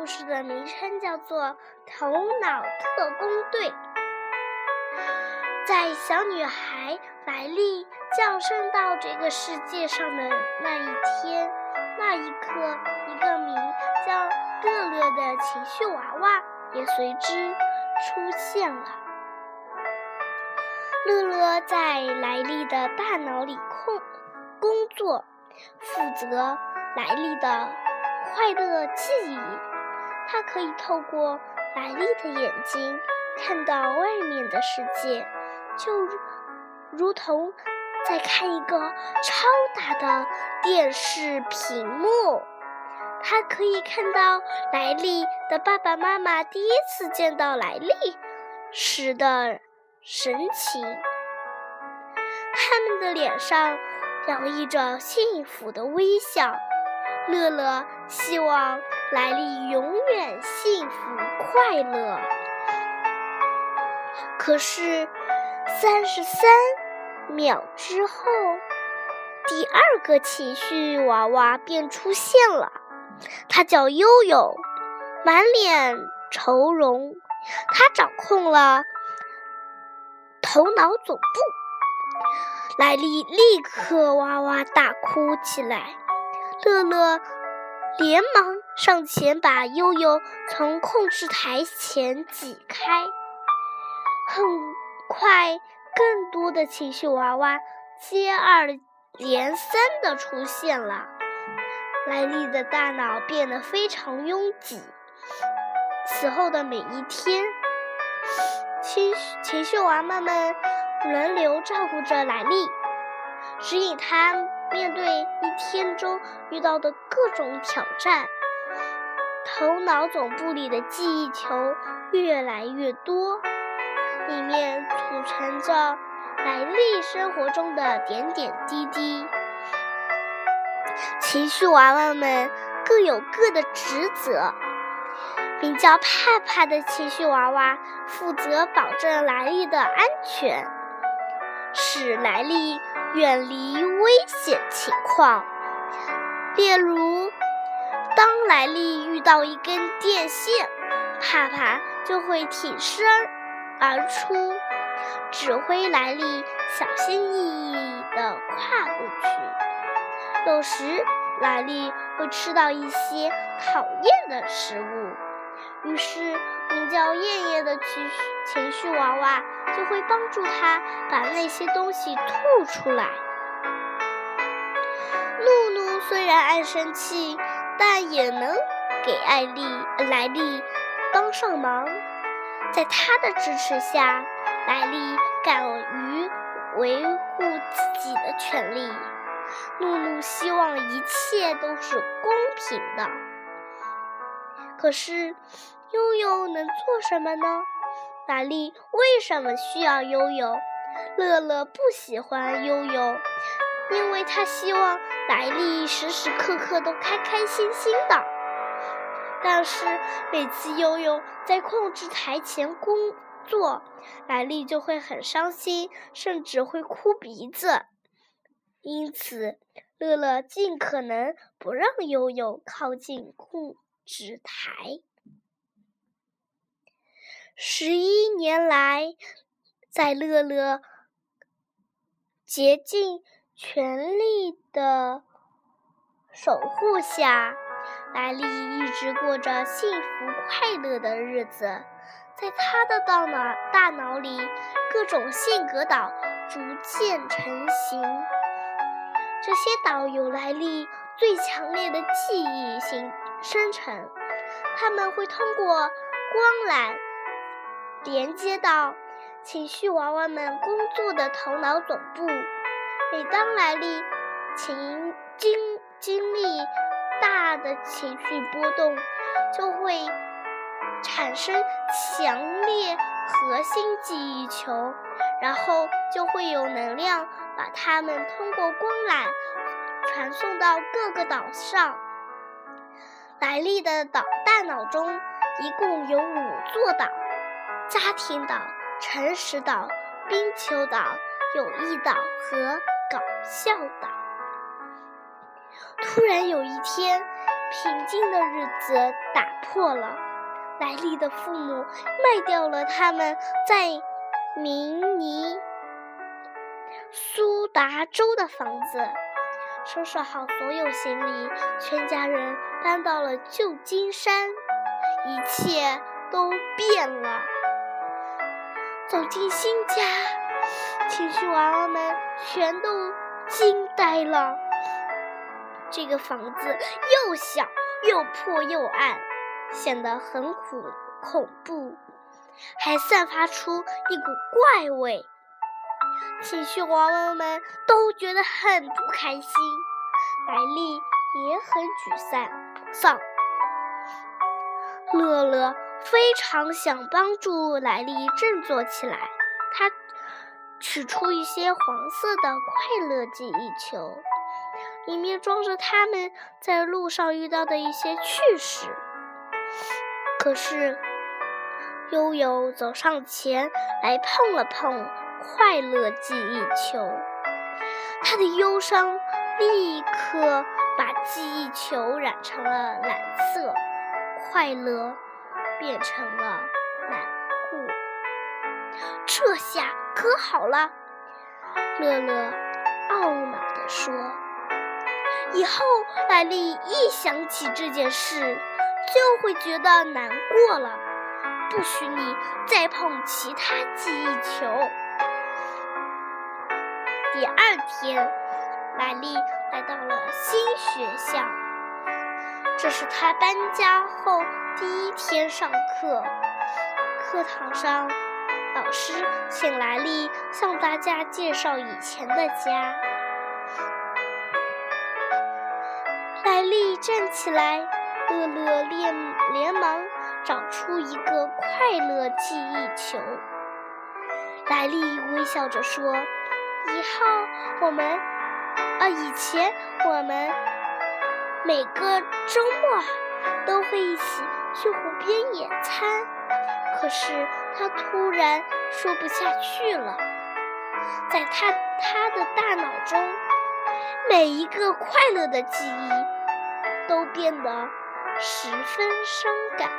故事的名称叫做《头脑特工队》。在小女孩莱莉降生到这个世界上的那一天，那一刻，一个名叫乐乐的情绪娃娃也随之出现了。乐乐在莱利的大脑里控工作，负责莱利的快乐记忆。他可以透过莱利的眼睛看到外面的世界，就如同在看一个超大的电视屏幕。他可以看到莱利的爸爸妈妈第一次见到莱利时的。神情，他们的脸上洋溢着幸福的微笑。乐乐希望莱利永远幸福快乐。可是，三十三秒之后，第二个情绪娃娃便出现了。他叫悠悠，满脸愁容。他掌控了。头脑总部，莱利立刻哇哇大哭起来。乐乐连忙上前把悠悠从控制台前挤开。很快，更多的情绪娃娃接二连三的出现了。莱利的大脑变得非常拥挤。此后的每一天。情情绪娃娃们轮流照顾着莱利，指引他面对一天中遇到的各种挑战。头脑总部里的记忆球越来越多，里面储存着莱利生活中的点点滴滴。情绪娃娃们各有各的职责。名叫帕帕的情绪娃娃负责保证莱利的安全，使莱利远离危险情况。例如，当莱利遇到一根电线，帕帕就会挺身而出，指挥莱利小心翼翼地跨过去。有时，莱利会吃到一些讨厌的食物。于是，名叫燕燕的情情绪娃娃就会帮助他把那些东西吐出来。露露虽然爱生气，但也能给艾丽、莱利帮上忙。在他的支持下，莱利敢于维护自己的权利。露露希望一切都是公平的。可是，悠悠能做什么呢？玛丽为什么需要悠悠？乐乐不喜欢悠悠，因为他希望百丽时时刻刻都开开心心的。但是每次悠悠在控制台前工作，百丽就会很伤心，甚至会哭鼻子。因此，乐乐尽可能不让悠悠靠近控。纸台，十一年来，在乐乐竭尽全力的守护下，莱利一直过着幸福快乐的日子。在他的大脑大脑里，各种性格岛逐渐成型。这些岛有莱利最强烈的记忆性。生成，他们会通过光缆连接到情绪娃娃们工作的头脑总部。每当来历情经经历大的情绪波动，就会产生强烈核心记忆球，然后就会有能量把它们通过光缆传送到各个岛上。莱利的岛大脑中一共有五座岛：家庭岛、诚实岛、冰球岛、友谊岛和搞笑岛。突然有一天，平静的日子打破了。莱利的父母卖掉了他们在明尼苏达州的房子，收拾好所有行李，全家人搬到了旧金山。一切都变了。走进新家，情绪娃娃们全都惊呆了。这个房子又小又破又暗，显得很恐恐怖，还散发出一股怪味。情绪娃娃们都觉得很不开心，莱利也很沮丧丧。乐乐非常想帮助莱利振作起来，他取出一些黄色的快乐记忆球，里面装着他们在路上遇到的一些趣事。可是，悠悠走上前来碰了碰快乐记忆球，他的忧伤立刻把记忆球染成了蓝色。快乐变成了难过，这下可好了。乐乐懊恼地说：“以后莱利一想起这件事，就会觉得难过了。不许你再碰其他记忆球。”第二天，莱利来到了新学校。这是他搬家后第一天上课。课堂上，老师请莱利向大家介绍以前的家。莱利站起来，乐乐连连忙找出一个快乐记忆球。莱利微笑着说：“以后我们，啊，以前我们。”每个周末都会一起去湖边野餐，可是他突然说不下去了。在他他的大脑中，每一个快乐的记忆都变得十分伤感。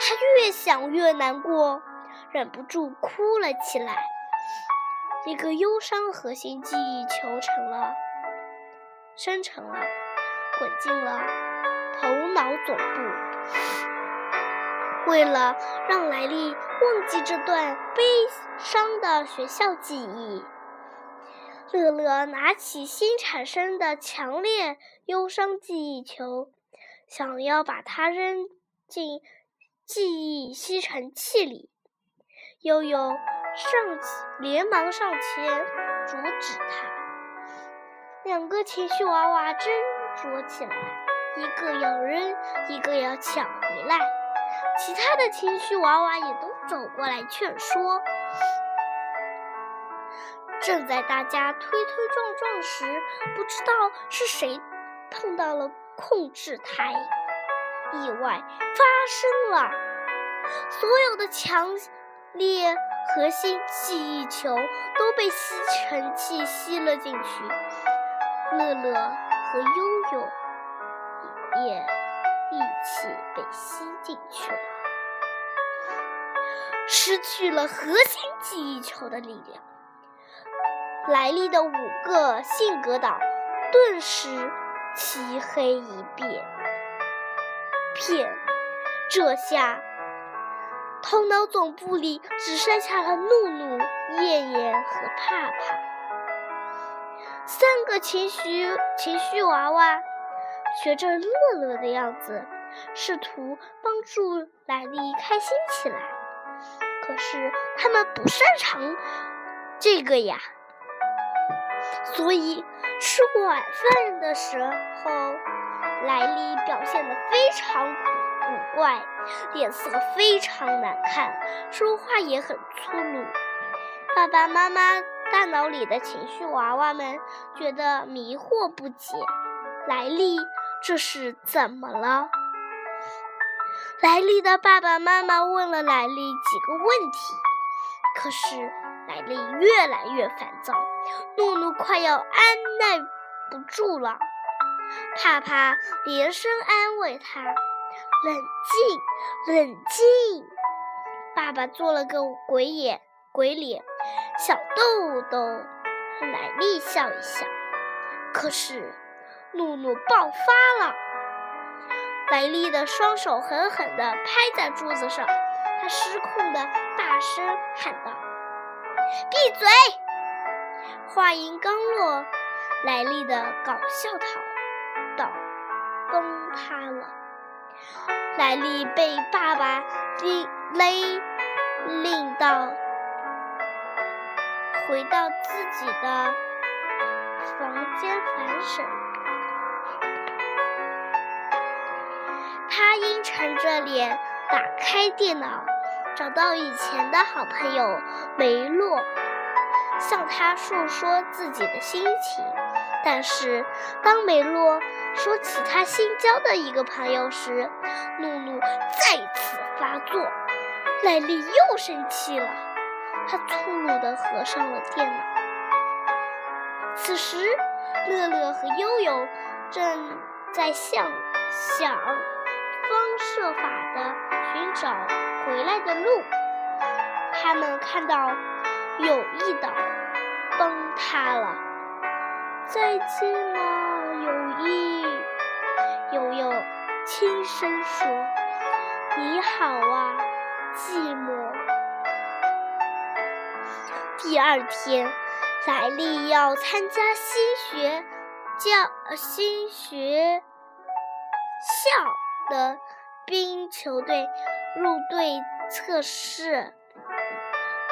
他越想越难过，忍不住哭了起来。一个忧伤核心记忆球成了，生成了。滚进了头脑总部。为了让莱利忘记这段悲伤的学校记忆，乐乐拿起新产生的强烈忧伤记忆球，想要把它扔进记忆吸尘器里。悠悠上连忙上前阻止他。两个情绪娃娃争。捉起来，一个要扔，一个要抢回来。其他的情绪娃娃也都走过来劝说。正在大家推推撞撞时，不知道是谁碰到了控制台，意外发生了，所有的强裂核心记忆球都被吸尘器吸了进去。乐乐。和悠悠也一起被吸进去了，失去了核心记忆球的力量。莱利的五个性格岛顿时漆黑一片。片，这下头脑总部里只剩下了怒怒、燕燕和怕怕。三个情绪情绪娃娃学着乐乐的样子，试图帮助莱利开心起来。可是他们不擅长这个呀，所以吃晚饭的时候，莱利表现得非常苦古怪，脸色非常难看，说话也很粗鲁。爸爸妈妈。大脑里的情绪娃娃们觉得迷惑不解，莱利这是怎么了？莱利的爸爸妈妈问了莱利几个问题，可是莱利越来越烦躁，怒怒快要按耐不住了。帕帕连声安慰他：“冷静，冷静。”爸爸做了个鬼眼鬼脸，想逗逗莱利笑一笑。可是，怒怒爆发了，莱利的双手狠狠地拍在桌子上，他失控地大声喊道：“闭嘴！”话音刚落，莱利的搞笑套道崩塌了，莱利被爸爸勒勒令到回到自己的。房间反省，他阴沉着脸打开电脑，找到以前的好朋友梅洛，向他诉说自己的心情。但是，当梅洛说起他新交的一个朋友时，怒怒再次发作。莱丽又生气了，他粗鲁地合上了电脑。此时，乐乐和悠悠正在想想方设法的寻找回来的路。他们看到友谊岛崩塌了。再见了，友谊。悠悠轻声说：“你好啊，寂寞。”第二天。莱利要参加新学教新学校的冰球队入队测试，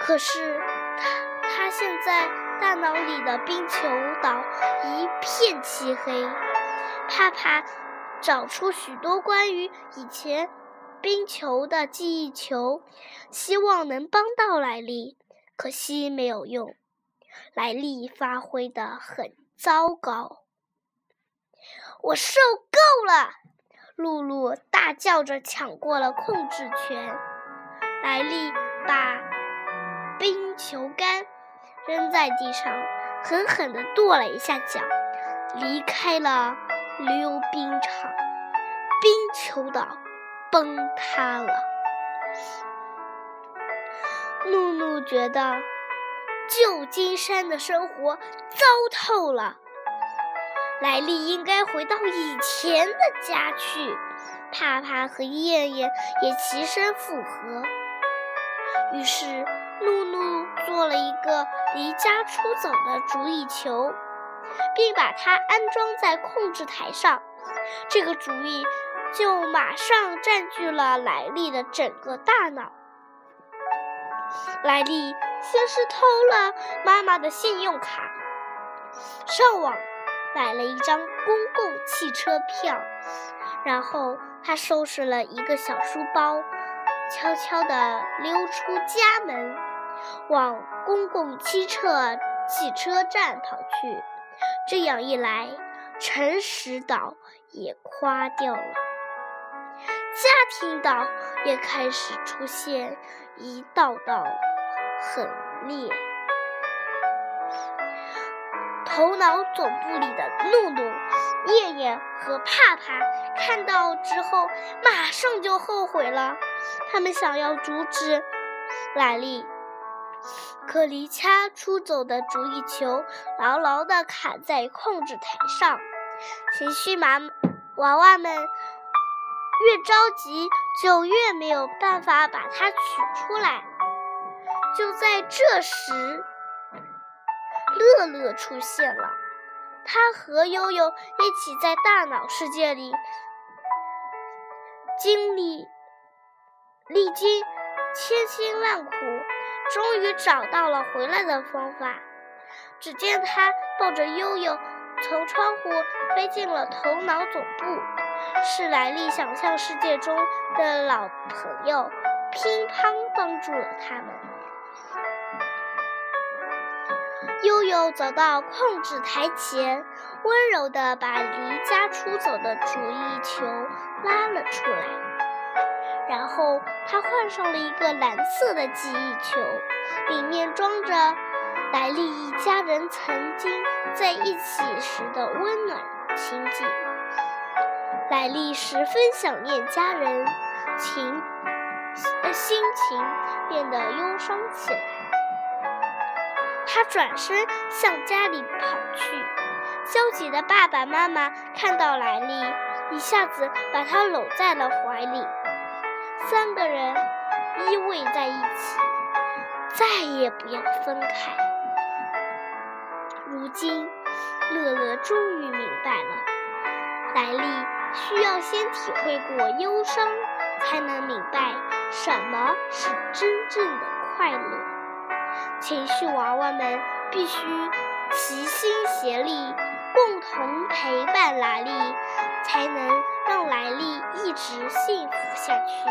可是他他现在大脑里的冰球岛一片漆黑。帕帕找出许多关于以前冰球的记忆球，希望能帮到莱利，可惜没有用。莱利发挥的很糟糕，我受够了！露露大叫着抢过了控制权。莱利把冰球杆扔在地上，狠狠地跺了一下脚，离开了溜冰场。冰球岛崩塌了。露露觉得。旧金山的生活糟透了，莱利应该回到以前的家去。帕帕和燕燕也齐声附和。于是，露露做了一个离家出走的主意球，并把它安装在控制台上。这个主意就马上占据了莱利的整个大脑。莱利先是偷了妈妈的信用卡，上网买了一张公共汽车票，然后他收拾了一个小书包，悄悄地溜出家门，往公共汽车汽车站跑去。这样一来，诚实岛也垮掉了，家庭岛也开始出现一道道。很裂。头脑总部里的怒怒、叶叶和怕怕看到之后，马上就后悔了。他们想要阻止莱利，可离家出走的主意球牢牢地卡在控制台上。情绪麻娃娃们越着急，就越没有办法把它取出来。就在这时，乐乐出现了。他和悠悠一起在大脑世界里经历历经千辛万苦，终于找到了回来的方法。只见他抱着悠悠从窗户飞进了头脑总部，是莱利想象世界中的老朋友乒乓帮助了他们。悠悠走到控制台前，温柔地把离家出走的主意球拉了出来。后他换上了一个蓝色的记忆球，里面装着莱利一家人曾经在一起时的温暖情景。莱利十分想念家人，情心情变得忧伤起来。他转身向家里跑去，焦急的爸爸妈妈看到莱利，一下子把他搂在了怀里。三个人依偎在一起，再也不要分开。如今，乐乐终于明白了，莱利。需要先体会过忧伤，才能明白什么是真正的快乐。情绪娃娃们必须齐心协力，共同陪伴莱利，才能让莱利一直幸福下去。